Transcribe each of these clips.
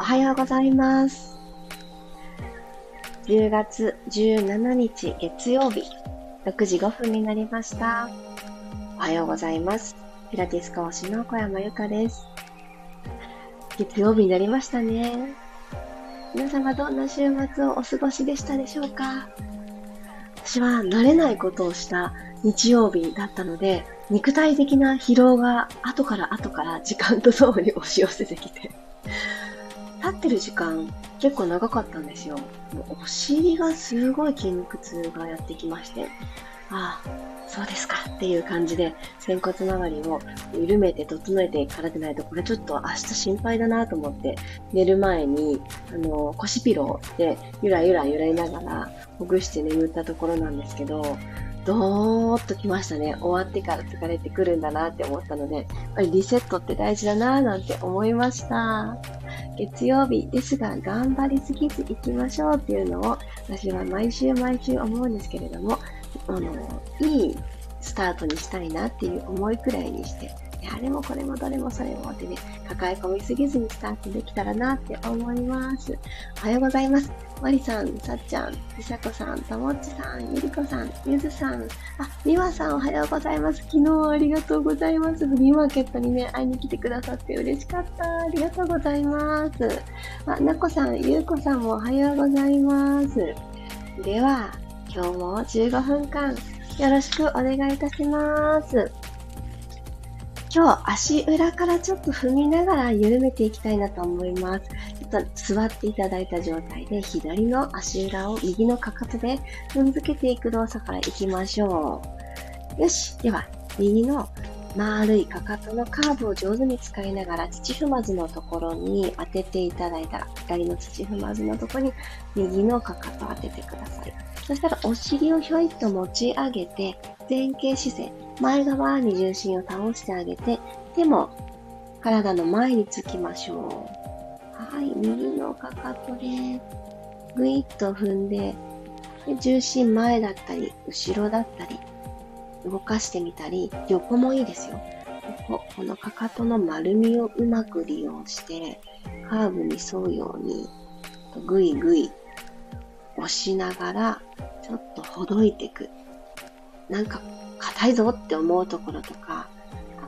おはようございます。10月17日月曜日、6時5分になりました。おはようございます。ピラティス講師の小山由かです。月曜日になりましたね。皆様どんな週末をお過ごしでしたでしょうか私は慣れないことをした日曜日だったので、肉体的な疲労が後から後から時間とともに押し寄せてきて、ってる時間結構長かったんですよ。もうお尻がすごい筋肉痛がやってきまして、ああ、そうですかっていう感じで、仙骨周りを緩めて整えていからでないと、これちょっと明日心配だなと思って、寝る前に、あの、腰ピローでゆらゆら揺らいながらほぐして眠ったところなんですけど、どーっときましたね。終わってから疲れてくるんだなって思ったので、やっぱりリセットって大事だなーなんて思いました。月曜日ですが頑張りすぎず行きましょうっていうのを私は毎週毎週思うんですけれども、あの、いいスタートにしたいなっていう思いくらいにして、あれもこれもどれもそれもってね、抱え込みすぎずにスタートできたらなって思います。おはようございます。まりさん、さっちゃん、りさこさん、ともっちさん、ゆりこさん、ゆずさん、あ、みわさんおはようございます。昨日はありがとうございます。フリーマーケットにね、会いに来てくださって嬉しかった。ありがとうございます。あ、なこさん、ゆうこさんもおはようございます。では、今日も15分間よろしくお願いいたします。今日足裏からちょっと踏みながら緩めていきたいなと思います。ちょっと座っていただいた状態で左の足裏を右のかかとで踏んづけていく動作からいきましょう。よし。では、右の丸いかかとのカーブを上手に使いながら土踏まずのところに当てていただいたら左の土踏まずのところに右のかかとを当ててください。そしたらお尻をひょいっと持ち上げて前傾姿勢前側に重心を倒してあげて、手も体の前につきましょう。はい、右のかかとで、ぐいっと踏んで、で重心前だったり、後ろだったり、動かしてみたり、横もいいですよ。ここ、このかかとの丸みをうまく利用して、カーブに沿うように、ぐいぐい押しながら、ちょっとほどいていく。なんか硬いぞって思うところとか、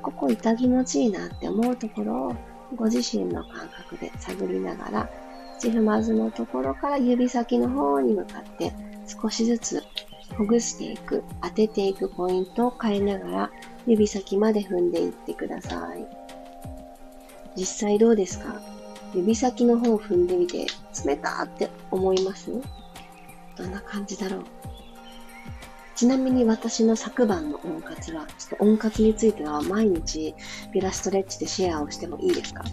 ここ痛気持ちいいなって思うところをご自身の感覚で探りながら、土踏まずのところから指先の方に向かって少しずつほぐしていく、当てていくポイントを変えながら指先まで踏んでいってください。実際どうですか？指先の方を踏んでみて冷たって思います？どんな感じだろうちなみに私の昨晩の温活は、ちょっと温活については毎日ピラストレッチでシェアをしてもいいですか？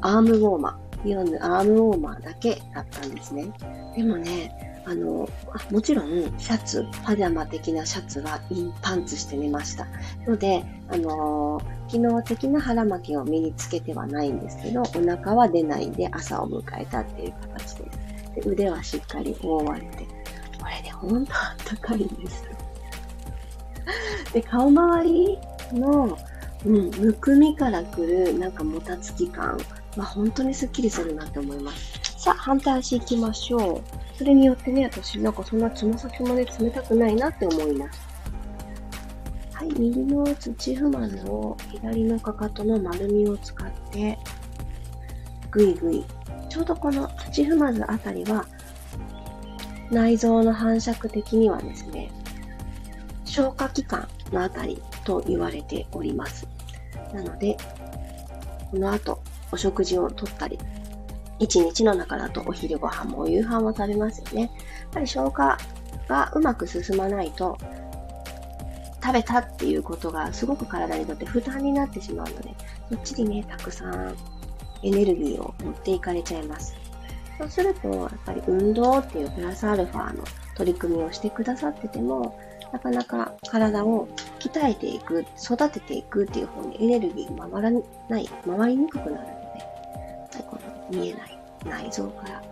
アームウォーマー、イオンのアームウォーマーだけだったんですね。でもね、あの、もちろんシャツ、パジャマ的なシャツはインパンツしてみました。ので、あの機能的な腹巻きを身につけてはないんですけど、お腹は出ないで朝を迎えたっていう形です。で腕はしっかり覆われて、これね、ほんとあったかいんです。で、顔周りの、うん、むくみからくる、なんかもたつき感は本当にスッキリするなって思います。さあ、反対足行きましょう。それによってね、私なんかそんなつま先まで冷たくないなって思います。はい、右の土踏まずを左のかかとの丸みを使って、ぐいぐい。ちょうどこの土踏まずあたりは、内臓の反射的にはですね、消化器官のあたりと言われております。なので、この後、お食事をとったり、一日の中だとお昼ご飯もお夕飯も食べますよね。やっぱり消化がうまく進まないと、食べたっていうことがすごく体にとって負担になってしまうので、そっちにね、たくさんエネルギーを持っていかれちゃいます。そうすると、やっぱり運動っていうプラスアルファの取り組みをしてくださってても、なかなか体を鍛えていく、育てていくっていう方にエネルギーが回らない、回りにくくなるので、この見えない内臓から、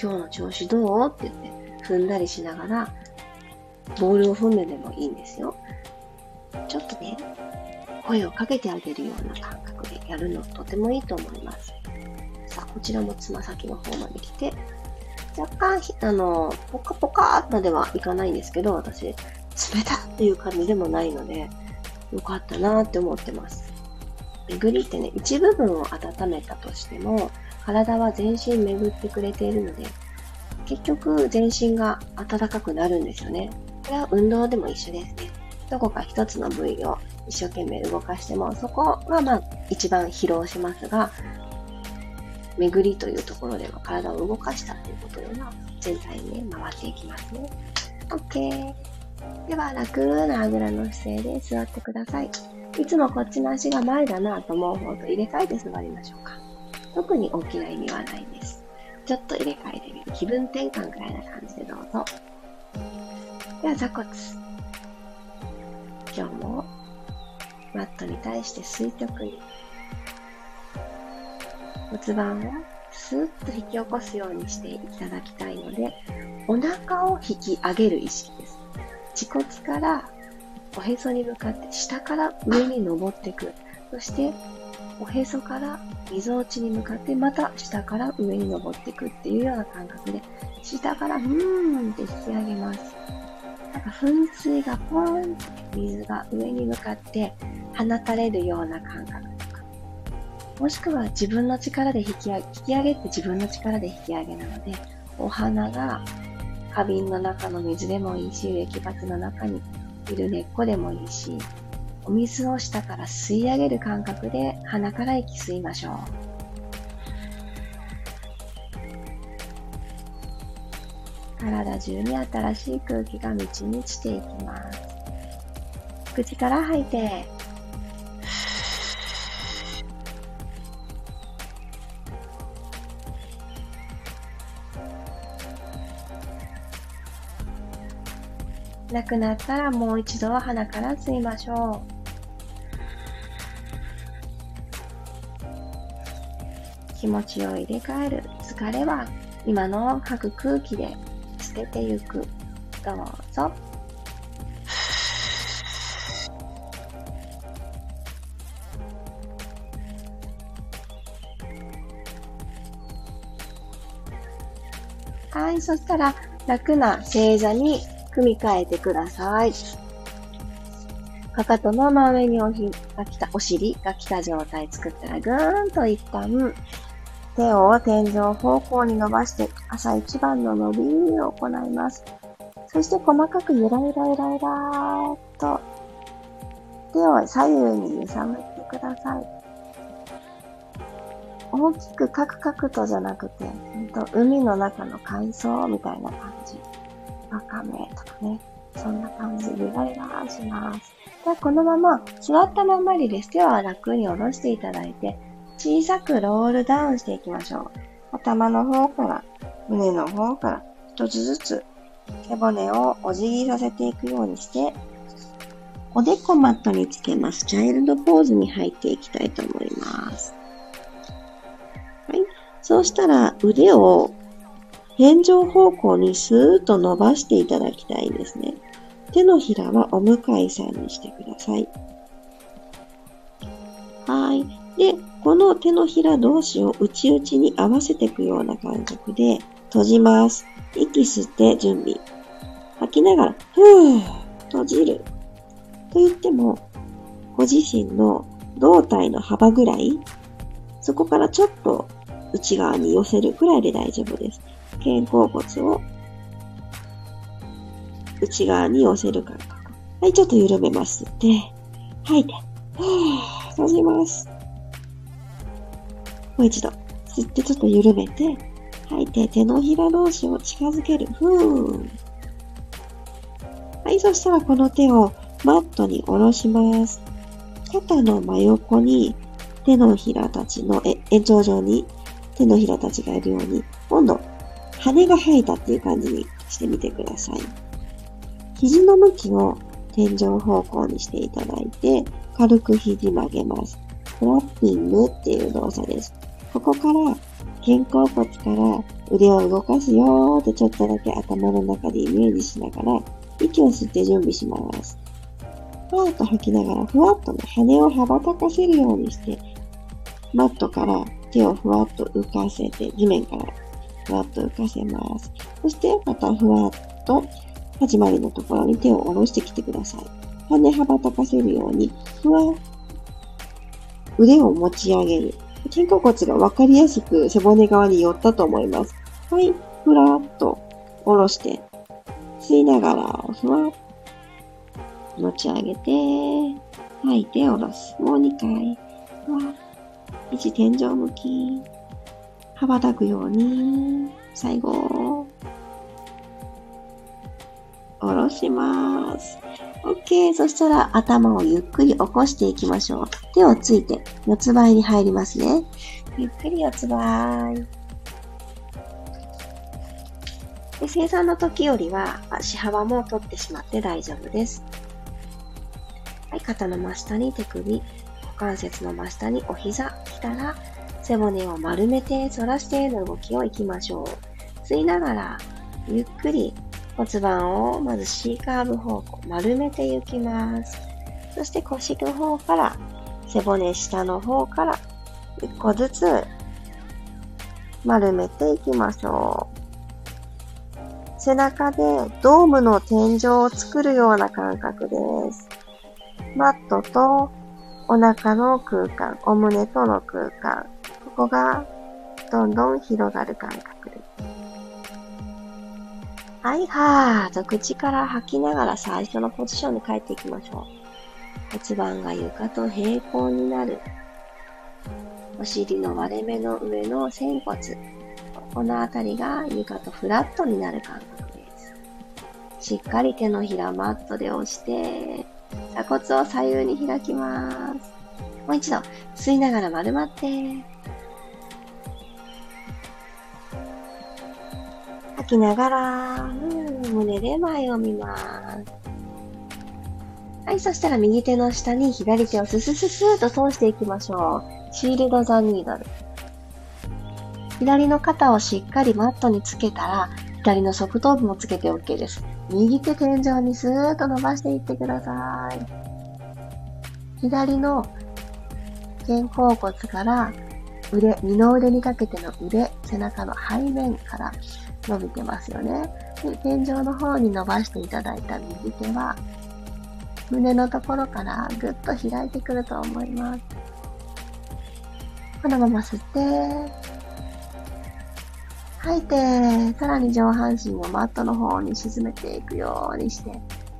今日の調子どう？って言って踏んだりしながら、ボールを踏むでもいいんですよ。ちょっとね、声をかけてあげるような感覚やるのとてもいいと思います。さあ、こちらもつま先の方まで来て、若干、あの、ポカポカまではいかないんですけど、私、冷たっていう感じでもないので、よかったなって思ってます。巡りってね、一部分を温めたとしても、体は全身巡ってくれているので、結局全身が暖かくなるんですよね。これは運動でも一緒ですね。どこか一つの部位を一生懸命動かしても、そこがまあ一番疲労しますが、巡りというところでは体を動かしたということでは全体に、回っていきますね。OK。では、楽なあぐらの姿勢で座ってください。いつもこっちの足が前だなと思う方と入れ替えて座りましょうか。特に大きな意味はないです。ちょっと入れ替えてみる。気分転換くらいな感じでどうぞ。では、座骨。今日もマットに対して垂直に骨盤をスーッと引き起こすようにしていただきたいので、お腹を引き上げる意識です。恥骨からおへそに向かって下から上に登っていく。そして、おへそから溝落ちに向かってまた下から上に登っていくっていうような感覚で、下からうーんって引き上げます。噴水がポーンって水が上に向かって放たれるような感覚とか、もしくは自分の力で引き上げ、引き上げって自分の力で引き上げなので、お花が花瓶の中の水でもいいし、植木鉢の中にいる根っこでもいいし、お水を下から吸い上げる感覚で鼻から息吸いましょう。体中に新しい空気が満ち満ちていきます。口から吐いて、なくなったらもう一度鼻から吸いましょう。気持ちを入れ替える。疲れは今の吐く空気で捨ててゆく。どうぞ。はい、そしたら楽な正座に組み替えてください。かかとの真上におひが来た、お尻が来た状態作ったらぐーんと一旦手を天井方向に伸ばして朝一番の伸びを行います。そして細かくゆらゆらゆらゆらーっと手を左右に揺さぶってください。大きくカクカクとじゃなくて、海の中の海藻みたいな感じ。わかめとかね。そんな感じでゆらゆらします。では、このまま座ったままにです。手は楽に下ろしていただいて、小さくロールダウンしていきましょう。頭の方から、胸の方から一つずつ背骨をお辞儀させていくようにして、おでこマットにつけます。チャイルドポーズに入っていきたいと思います。はい。そうしたら腕を天井方向にスーッと伸ばしていただきたいですね。手のひらはお向かいさんにしてください。はい。で、この手のひら同士を内々に合わせていくような感覚で閉じます。息吸って準備。吐きながら、ふー、閉じる。と言っても、ご自身の胴体の幅ぐらい、そこからちょっと内側に寄せるくらいで大丈夫です。肩甲骨を内側に寄せる感覚。はい、ちょっと緩めます。で、吐いて、はぁ、閉じます。もう一度、吸ってちょっと緩めて、吐いて手のひら同士を近づける。ふー。はい、そしたらこの手をマットに下ろします。肩の真横に手のひらたちの延長上に手のひらたちがいるように、今度羽が生えたっていう感じにしてみてください。肘の向きを天井方向にしていただいて、軽く肘曲げます。フラッピングっていう動作です。ここから肩甲骨から腕を動かすよーってちょっとだけ頭の中でイメージしながら息を吸って準備します。ふわっと吐きながらふわっとね、羽を羽ばたかせるようにして、マットから手をふわっと浮かせて、地面からふわっと浮かせます。そして、またふわっと始まりのところに手を下ろしてきてください。羽羽ばたかせるように、ふわ腕を持ち上げる。肩甲骨が分かりやすく背骨側に寄ったと思います。はい、ふらっと下ろして、吸いながら、ふわっ持ち上げて、吐いて下ろす。もう2回。ふわ一天井向き。羽ばたくように、最後、下ろします。OK。そしたら頭をゆっくり起こしていきましょう。手をついて四つ倍に入りますね。ゆっくり四つ倍。で生産の時よりは足幅も取ってしまって大丈夫です。はい、肩の真下に手首、股関節の真下にお膝来たら背骨を丸めて反らしての動きをいきましょう。吸いながらゆっくり骨盤をまず C カーブ方向、丸めていきます。そして腰の方から、背骨下の方から、一個ずつ丸めていきましょう。背中でドームの天井を作るような感覚です。マットとお腹の空間、お胸との空間、ここがどんどん広がる感覚。はいはーと口から吐きながら最初のポジションに帰っていきましょう。骨盤が床と平行になる。お尻の割れ目の上の仙骨。このあたりが床とフラットになる感覚です。しっかり手のひらマットで押して、鎖骨を左右に開きます。もう一度、吸いながら丸まって、吐きながら、うん、胸で前を見ます。はい、そしたら右手の下に左手をススススーと通していきましょう。シールドザニードル。左の肩をしっかりマットにつけたら、左の側頭部もつけて OK です。右手天井にスーッと伸ばしていってください。左の肩甲骨から腕、二の腕にかけての腕、背中の背面から伸びてますよね。で天井の方に伸ばしていただいた右手は、胸のところからぐっと開いてくると思います。このまま吸って、吐いて、さらに上半身をマットの方に沈めていくようにして、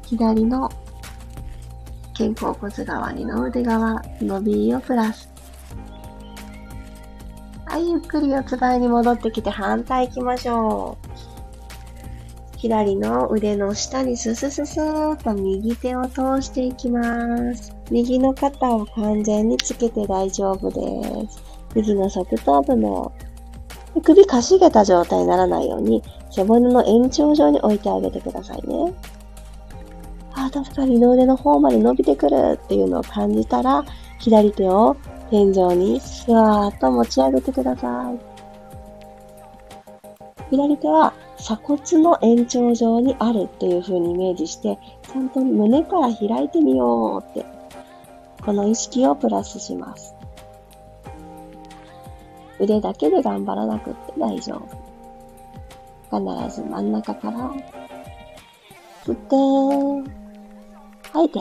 左の肩甲骨側にの腕側、伸びをプラス。ゆっくり四つ倍に戻ってきて反対行きましょう。左の腕の下にススススーっと右手を通していきます。右の肩を完全につけて大丈夫です。右の側頭部も首かしげた状態にならないように背骨の延長上に置いてあげてくださいね。あ、確かに二の腕の方まで伸びてくるっていうのを感じたら、左手を天井にふわーっと持ち上げてください。左手は鎖骨の延長上にあるっていう風にイメージして、ちゃんと胸から開いてみようって、この意識をプラスします。腕だけで頑張らなくって大丈夫。必ず真ん中から、吸って、吐いて、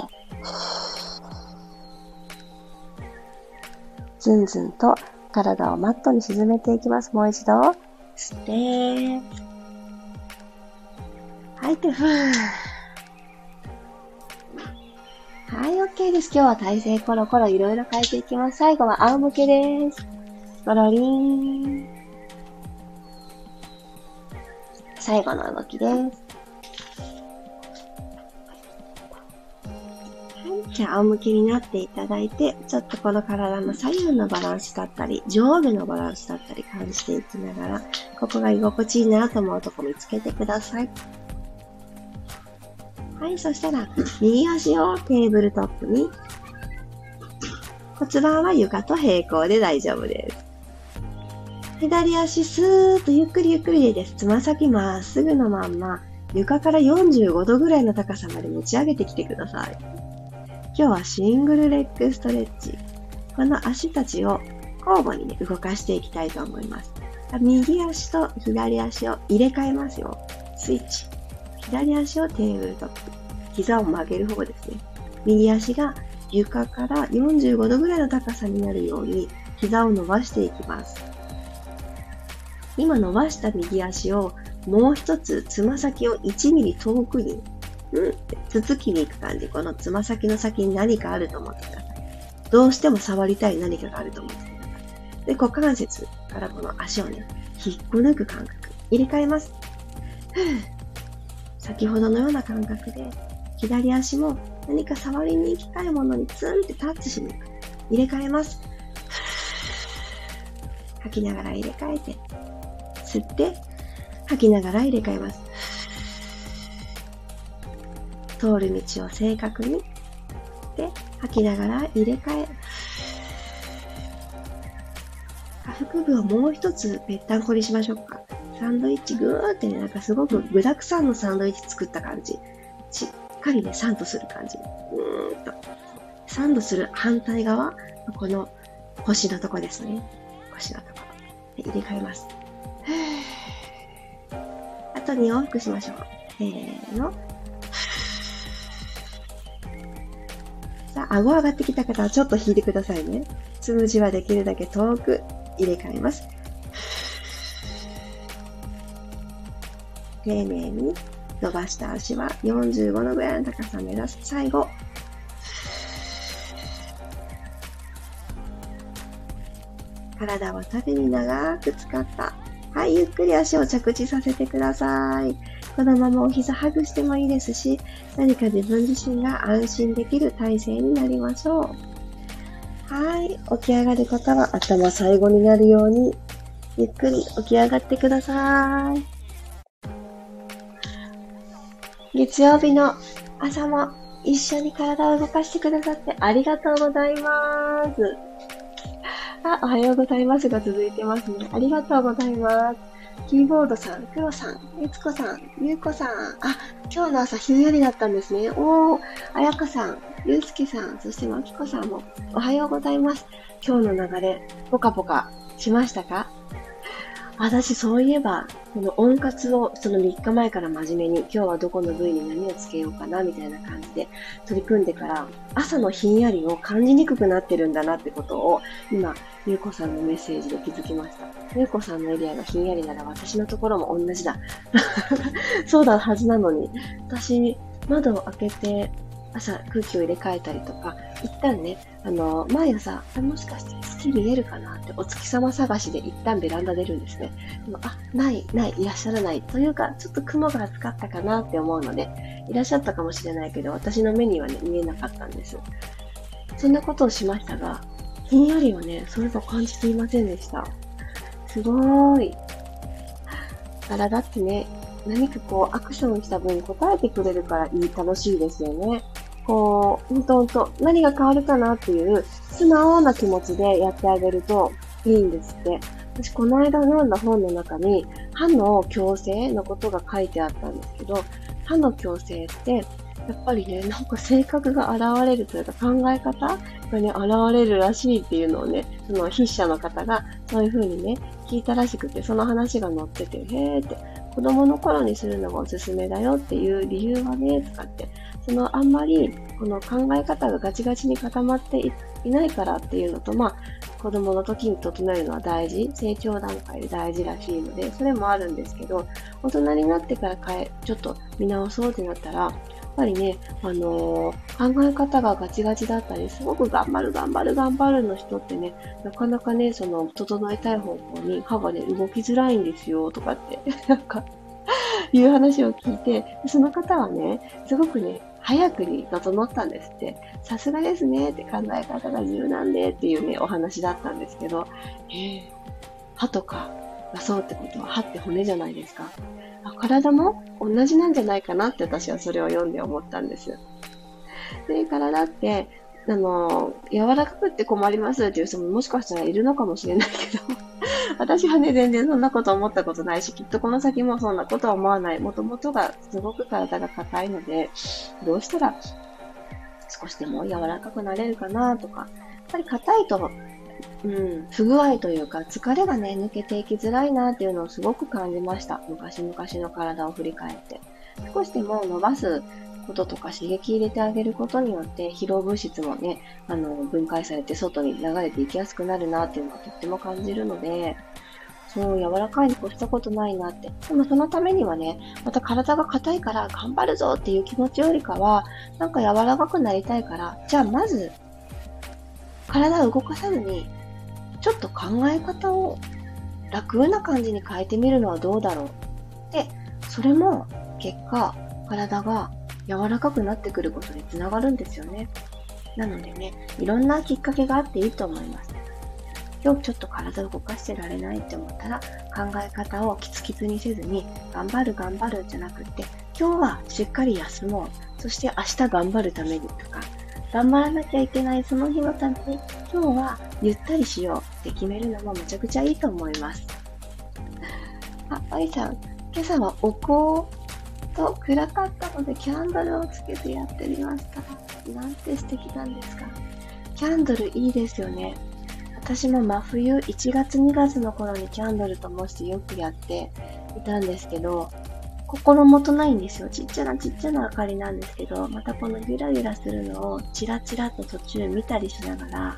ずんずんと体をマットに沈めていきます。もう一度。吸って、吐いて、ふー。はい、OK です。今日は体勢コロコロいろいろ変えていきます。最後は仰向けです。ゴロリン。最後の動きです。じゃあ仰向けになっていただいて、ちょっとこの体の左右のバランスだったり、上下のバランスだったり感じていきながら、ここが居心地いいなと思うとこ見つけてください。はい、そしたら、右足をテーブルトップに、骨盤は床と平行で大丈夫です。左足スーッとゆっくりゆっくりでいいです。つま先まっすぐのまんま、床から45度ぐらいの高さまで持ち上げてきてください。今日はシングルレッグストレッチ。この足たちを交互にね、動かしていきたいと思います。右足と左足を入れ替えますよ。スイッチ。左足をテーブルトップ。膝を曲げる方ですね。右足が床から45度ぐらいの高さになるように膝を伸ばしていきます。今伸ばした右足をもう一つつま先を1ミリ遠くに、うんってつつきに行く感じ。このつま先の先に何かあると思ってください。どうしても触りたい何かがあると思ってください。で、股関節からこの足をね、引っこ抜く感覚。入れ替えます。先ほどのような感覚で、左足も何か触りに行きたいものにツンってタッチしに行く。入れ替えます。吐きながら入れ替えて、吸って、吐きながら入れ替えます。通る道を正確に、で、吐きながら入れ替え。下腹部をもう一つぺったんこにしましょうか。サンドイッチぐーってね、なんかすごく具沢山のサンドイッチ作った感じ。しっかりね、サンドする感じ。うーんと。サンドする反対側、この腰のとこですね。腰のとこ。で入れ替えます。あと2往復しましょう。せーの。顎上がってきた方はちょっと引いてくださいね。つむじはできるだけ遠く入れ替えます。丁寧に伸ばした足は45度ぐらいの高さを目指す。最後。体を縦に長く使った。はい、ゆっくり足を着地させてください。このままお膝ハグしてもいいですし、何か自分自身が安心できる体勢になりましょう。はい、起き上がる方は頭最後になるように、ゆっくり起き上がってください。月曜日の朝も一緒に体を動かしてくださってありがとうございます。あ、おはようございますが続いてますね。ありがとうございます。キーボードさん、クロさん、ゆつこさん、ゆうこさん。あ、今日の朝ひんやりだったんですね。おー、あやかさん、ゆうすけさん、そしてまきこさんもおはようございます。今日の流れ、ぽかぽかしましたか？私そういえば、この温活をその3日前から真面目に今日はどこの部位に何をつけようかなみたいな感じで取り組んでから朝のひんやりを感じにくくなってるんだなってことを今、ゆうこさんのメッセージで気づきました。ゆうこさんのエリアがひんやりなら私のところも同じだ。そうだはずなのに、私窓を開けて朝空気を入れ替えたりとか、一旦ね、あの、毎朝、あもしかして月見えるかなってお月様探しで一旦ベランダ出るんですね。でもあ、ない、ない、いらっしゃらない。というか、ちょっと雲が厚かったかなって思うので、いらっしゃったかもしれないけど、私の目にはね、見えなかったんです。そんなことをしましたが、ひんやりはね、それと感じていませんでした。すごーい。体ってね、何かこうアクションした分答えてくれるからいい、楽しいですよね。こう、ほんとほんと、何が変わるかなっていう素直な気持ちでやってあげるといいんですって。私、この間読んだ本の中に、歯の矯正のことが書いてあったんですけど、歯の矯正って、やっぱりね、なんか性格が現れるというか考え方がね、現れるらしいっていうのをね、その筆者の方がそういう風にね、聞いたらしくて、その話が載ってて、へーって、子供の頃にするのがおすすめだよっていう理由はね、とかってそのあんまりこの考え方がガチガチに固まっていないからっていうのと、まあ、子供の時に整えるのは大事、成長段階で大事らしいので、それもあるんですけど、大人になってから変え、ちょっと見直そうってなったら、ぱりね、あのー、考え方がガチガチだったり、すごく頑張る頑張る頑張るの人ってね、なかなかね、その、整えたい方向に歯がね、動きづらいんですよ、とかって、なんかいう話を聞いて、その方はね、すごくね、早くに整ったんですって。さすがですねって考え方が柔軟でっていうね、お話だったんですけど、え歯とかがそうってことは歯って骨じゃないですか。体も同じなんじゃないかなって私はそれを読んで思ったんです。で、体って、あの、柔らかくって困りますっていう人ももしかしたらいるのかもしれないけど、私はね、全然そんなこと思ったことないし、きっとこの先もそんなことは思わない。もともとがすごく体が硬いので、どうしたら少しでも柔らかくなれるかなとか、やっぱり硬いとうん、不具合というか、疲れがね、抜けていきづらいなっていうのをすごく感じました。昔々の体を振り返って。少しでも伸ばすこととか刺激入れてあげることによって疲労物質もね、あの、分解されて外に流れていきやすくなるなっていうのはとっても感じるので、そう、柔らかいに越したことないなって。でもそのためにはね、また体が硬いから頑張るぞっていう気持ちよりかは、なんか柔らかくなりたいから、じゃあまず、体を動かさずに、ちょっと考え方を楽な感じに変えてみるのはどうだろう。で、それも結果、体が柔らかくなってくることにつながるんですよね。なのでね、いろんなきっかけがあっていいと思います。今日ちょっと体を動かしてられないって思ったら考え方をキツキツにせずに頑張る頑張るじゃなくって今日はしっかり休もうそして明日頑張るためにとか頑張らなきゃいけないその日のために今日はゆったりしようって決めるのもめちゃくちゃいいと思います。あ、あいさん今朝はお香と暗かったのでキャンドルをつけてやってみました。なんて素敵なんですか。キャンドルいいですよね。私も真冬1月2月の頃にキャンドルと申してよくやっていたんですけど、心もとないんですよ。ちっちゃなちっちゃな明かりなんですけど、またこのゆらゆらするのをチラチラと途中見たりしながら、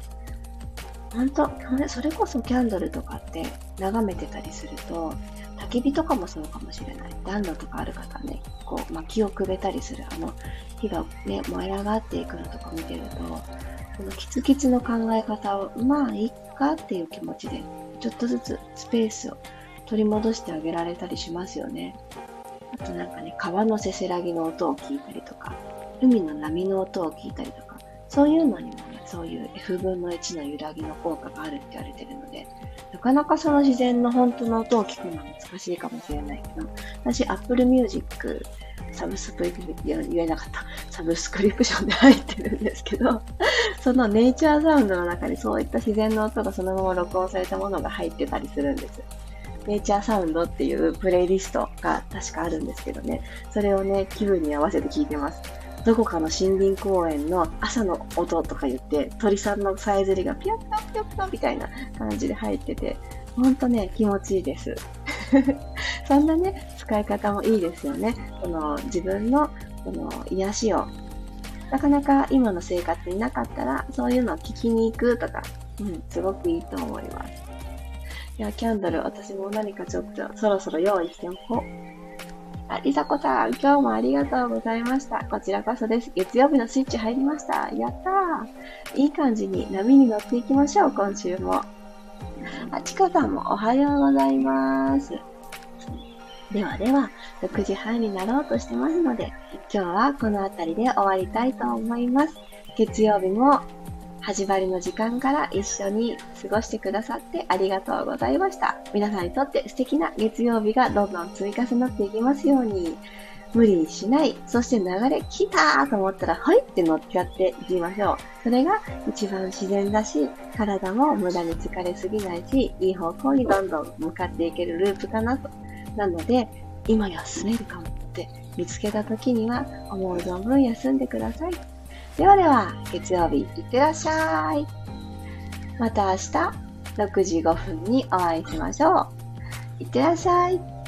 本当それこそキャンドルとかって眺めてたりすると、焚き火とかもそうかもしれない。暖炉とかある方ね、こう、薪をくべたりする、あの、火がね、燃え上がっていくのとか見てると、このキツキツの考え方を、まあ、いっかっていう気持ちで、ちょっとずつスペースを取り戻してあげられたりしますよね。あとなんかね、川のせせらぎの音を聞いたりとか、海の波の音を聞いたりとか、そういうのにもね、そういう F 分の1の揺らぎの効果があるって言われてるので、なかなかその自然の本当の音を聞くのは難しいかもしれないけど、私 Apple Music サブスクリプション、言えなかった。サブスクリプションで入ってるんですけど、そのネイチャーサウンドの中にそういった自然の音がそのまま録音されたものが入ってたりするんです。ネイチャーサウンドっていうプレイリストが確かあるんですけどね、それをね、気分に合わせて聞いてます。どこかの森林公園の朝の音とか言って、鳥さんのさえずりがピヨピヨピヨピヨみたいな感じで入ってて、ほんとね、気持ちいいです。そんなね、使い方もいいですよね。その自分のその癒しを、なかなか今の生活になかったら、そういうのを聞きに行くとか、うん、すごくいいと思います。いや、キャンドル、私も何かちょっとそろそろ用意しておこう。あ、りさこさん、今日もありがとうございました。こちらこそです。月曜日のスイッチ入りました。やったー。いい感じに波に乗っていきましょう、今週も。あ、ちかさんもおはようございます。ではでは、6時半になろうとしてますので、今日はこの辺りで終わりたいと思います。月曜日も始まりの時間から一緒に過ごしてくださってありがとうございました。皆さんにとって素敵な月曜日がどんどん積み重なっていきますように。無理しない。そして流れ来たと思ったら、はいって乗っちゃっていきましょう。それが一番自然だし、体も無駄に疲れすぎないし、いい方向にどんどん向かっていけるループかなと。なので、今休めるかもって見つけた時には、思う存分休んでください。ではでは、月曜日、いってらっしゃい。また明日、6時5分にお会いしましょう。いってらっしゃい。